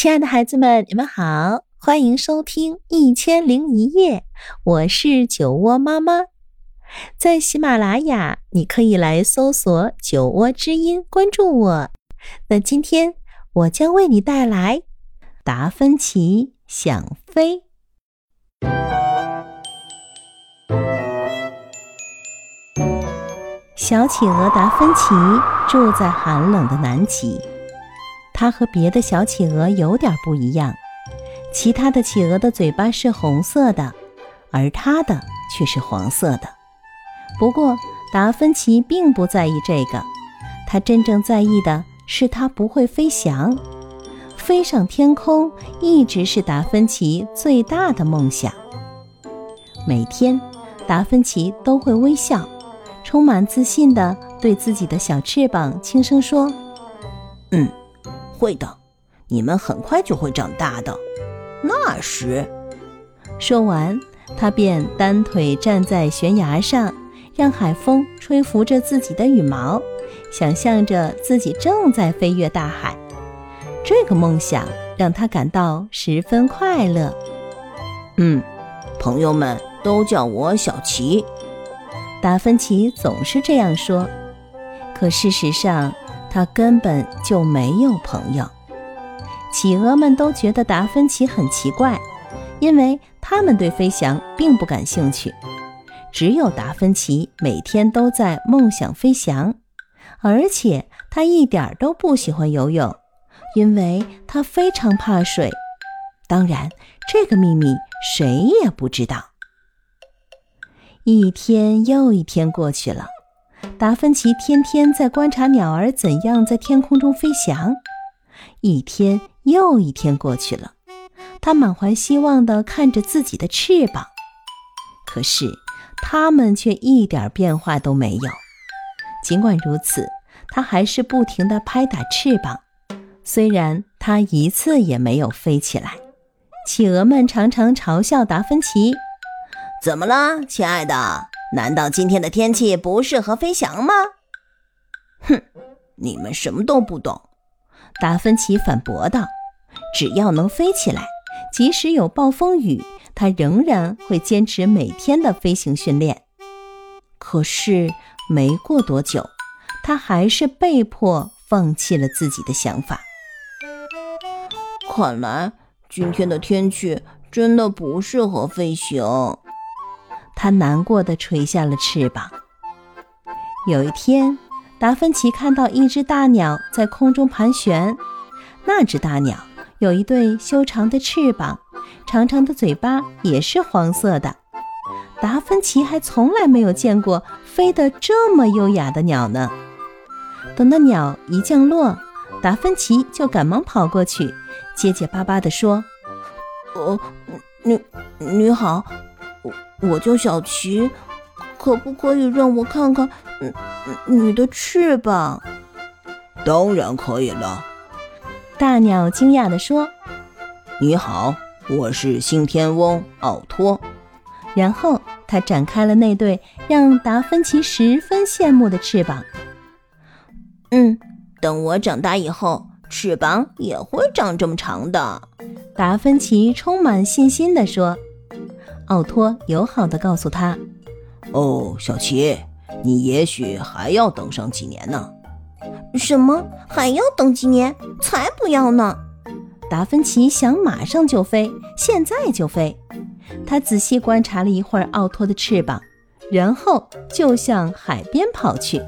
亲爱的孩子们，你们好，欢迎收听《一千零一夜》，我是酒窝妈妈。在喜马拉雅，你可以来搜索“酒窝之音”，关注我。那今天我将为你带来《达芬奇想飞》。小企鹅达芬奇住在寒冷的南极。它和别的小企鹅有点不一样，其他的企鹅的嘴巴是红色的，而它的却是黄色的。不过达芬奇并不在意这个，他真正在意的是他不会飞翔。飞上天空一直是达芬奇最大的梦想。每天，达芬奇都会微笑，充满自信地对自己的小翅膀轻声说：“嗯。”会的，你们很快就会长大的。那时，说完，他便单腿站在悬崖上，让海风吹拂着自己的羽毛，想象着自己正在飞越大海。这个梦想让他感到十分快乐。嗯，朋友们都叫我小奇。达芬奇总是这样说，可事实上。他根本就没有朋友，企鹅们都觉得达芬奇很奇怪，因为他们对飞翔并不感兴趣。只有达芬奇每天都在梦想飞翔，而且他一点都不喜欢游泳，因为他非常怕水。当然，这个秘密谁也不知道。一天又一天过去了。达芬奇天天在观察鸟儿怎样在天空中飞翔，一天又一天过去了，他满怀希望地看着自己的翅膀，可是它们却一点变化都没有。尽管如此，他还是不停地拍打翅膀，虽然他一次也没有飞起来。企鹅们常常嘲笑达芬奇：“怎么了，亲爱的？”难道今天的天气不适合飞翔吗？哼，你们什么都不懂。”达芬奇反驳道，“只要能飞起来，即使有暴风雨，他仍然会坚持每天的飞行训练。”可是没过多久，他还是被迫放弃了自己的想法。看来今天的天气真的不适合飞行。他难过的垂下了翅膀。有一天，达芬奇看到一只大鸟在空中盘旋。那只大鸟有一对修长的翅膀，长长的嘴巴也是黄色的。达芬奇还从来没有见过飞得这么优雅的鸟呢。等那鸟一降落，达芬奇就赶忙跑过去，结结巴巴地说：“哦，你你好。”我叫小琪，可不可以让我看看嗯你的翅膀？当然可以了。大鸟惊讶地说：“你好，我是新天翁奥托。”然后他展开了那对让达芬奇十分羡慕的翅膀。嗯，等我长大以后，翅膀也会长这么长的。达芬奇充满信心地说。奥托友好地告诉他：“哦，小琪，你也许还要等上几年呢。”“什么？还要等几年？才不要呢！”达芬奇想马上就飞，现在就飞。他仔细观察了一会儿奥托的翅膀，然后就向海边跑去。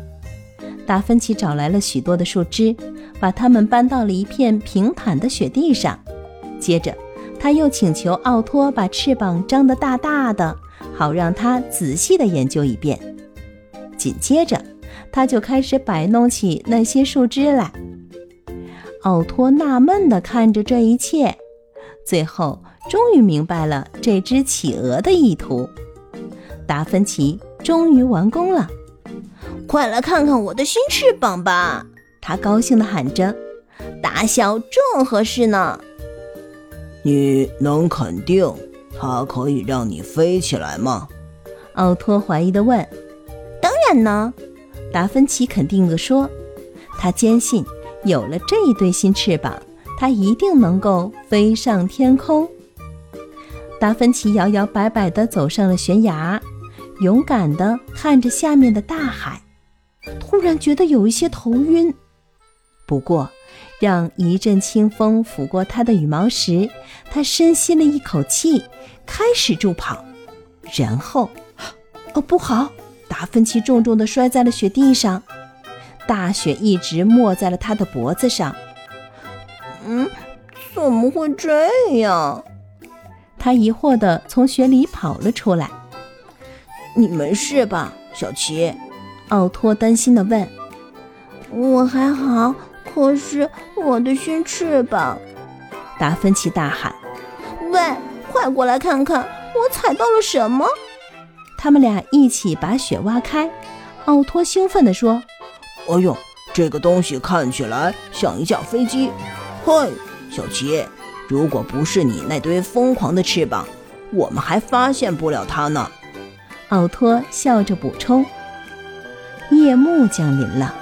达芬奇找来了许多的树枝，把它们搬到了一片平坦的雪地上，接着。他又请求奥托把翅膀张得大大的，好让他仔细地研究一遍。紧接着，他就开始摆弄起那些树枝来。奥托纳闷地看着这一切，最后终于明白了这只企鹅的意图。达芬奇终于完工了，快来看看我的新翅膀吧！他高兴地喊着：“大小正合适呢。”你能肯定它可以让你飞起来吗？奥托怀疑地问。当然能，达芬奇肯定地说。他坚信，有了这一对新翅膀，他一定能够飞上天空。达芬奇摇摇摆摆地走上了悬崖，勇敢地看着下面的大海，突然觉得有一些头晕。不过，让一阵清风拂过他的羽毛时，他深吸了一口气，开始助跑。然后，哦，不好！达芬奇重重地摔在了雪地上，大雪一直没在了他的脖子上。嗯，怎么会这样？他疑惑地从雪里跑了出来。你没事吧，小奇？奥托担心地问。我还好。可是我的新翅膀！达芬奇大喊：“喂，快过来看看，我踩到了什么！”他们俩一起把雪挖开。奥托兴奋地说：“哎呦，这个东西看起来像一架飞机！嘿，小奇，如果不是你那堆疯狂的翅膀，我们还发现不了它呢。”奥托笑着补充。夜幕降临了。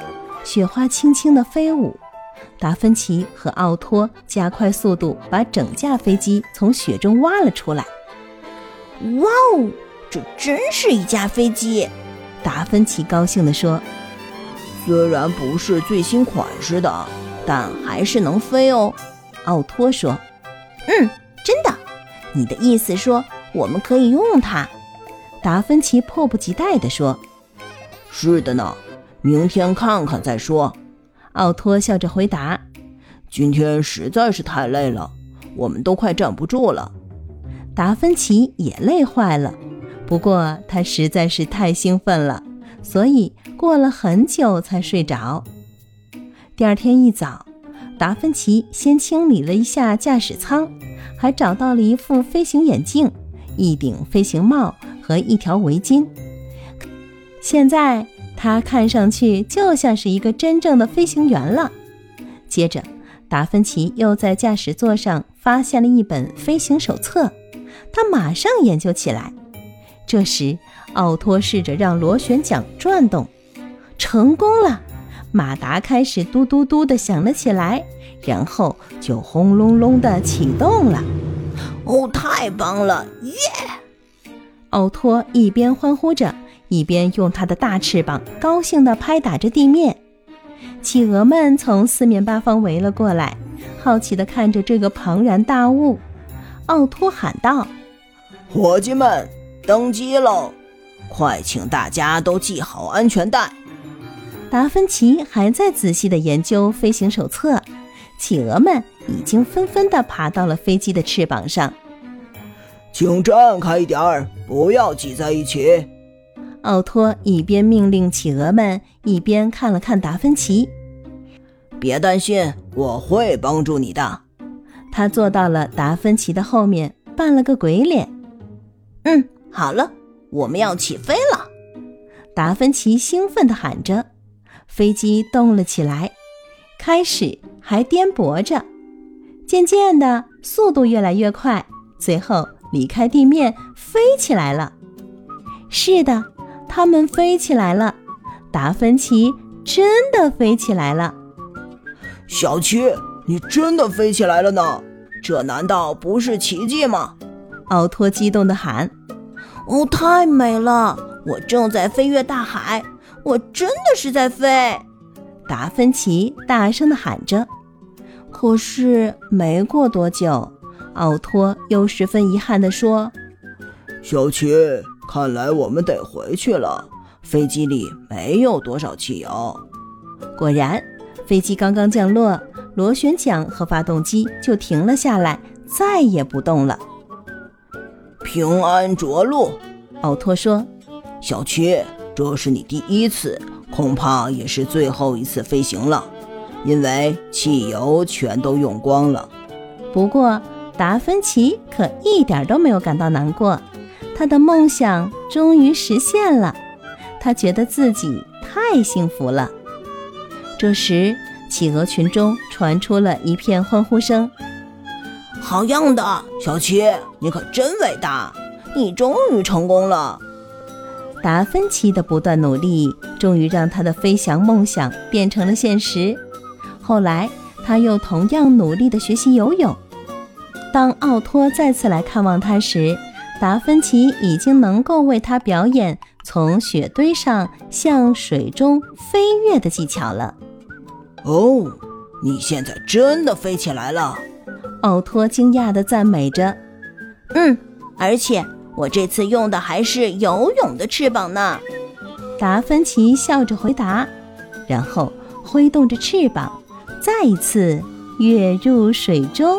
雪花轻轻地飞舞，达芬奇和奥托加快速度，把整架飞机从雪中挖了出来。哇哦，这真是一架飞机！达芬奇高兴地说：“虽然不是最新款式的，但还是能飞哦。”奥托说：“嗯，真的？你的意思说我们可以用它？”达芬奇迫不及待地说：“是的呢。”明天看看再说，奥托笑着回答。今天实在是太累了，我们都快站不住了。达芬奇也累坏了，不过他实在是太兴奋了，所以过了很久才睡着。第二天一早，达芬奇先清理了一下驾驶舱，还找到了一副飞行眼镜、一顶飞行帽和一条围巾。现在。他看上去就像是一个真正的飞行员了。接着，达芬奇又在驾驶座上发现了一本飞行手册，他马上研究起来。这时，奥托试着让螺旋桨转动，成功了，马达开始嘟嘟嘟地响了起来，然后就轰隆隆地启动了。哦，太棒了，耶！奥托一边欢呼着。一边用它的大翅膀高兴地拍打着地面，企鹅们从四面八方围了过来，好奇地看着这个庞然大物。奥托喊道：“伙计们，登机喽！快请大家都系好安全带。”达芬奇还在仔细地研究飞行手册，企鹅们已经纷纷地爬到了飞机的翅膀上。请站开一点儿，不要挤在一起。奥托一边命令企鹅们，一边看了看达芬奇。别担心，我会帮助你的。他坐到了达芬奇的后面，扮了个鬼脸。嗯，好了，我们要起飞了！达芬奇兴奋地喊着。飞机动了起来，开始还颠簸着，渐渐的速度越来越快，最后离开地面飞起来了。是的。他们飞起来了，达芬奇真的飞起来了。小七，你真的飞起来了呢？这难道不是奇迹吗？奥托激动地喊：“哦，太美了！我正在飞越大海，我真的是在飞！”达芬奇大声地喊着。可是没过多久，奥托又十分遗憾地说：“小七。”看来我们得回去了。飞机里没有多少汽油。果然，飞机刚刚降落，螺旋桨和发动机就停了下来，再也不动了。平安着陆，奥托说：“小七，这是你第一次，恐怕也是最后一次飞行了，因为汽油全都用光了。”不过，达芬奇可一点都没有感到难过。他的梦想终于实现了，他觉得自己太幸福了。这时，企鹅群中传出了一片欢呼声：“好样的，小七，你可真伟大！你终于成功了！”达芬奇的不断努力，终于让他的飞翔梦想变成了现实。后来，他又同样努力地学习游泳。当奥托再次来看望他时，达芬奇已经能够为他表演从雪堆上向水中飞跃的技巧了。哦，你现在真的飞起来了！奥托惊讶地赞美着。嗯，而且我这次用的还是游泳的翅膀呢。达芬奇笑着回答，然后挥动着翅膀，再一次跃入水中。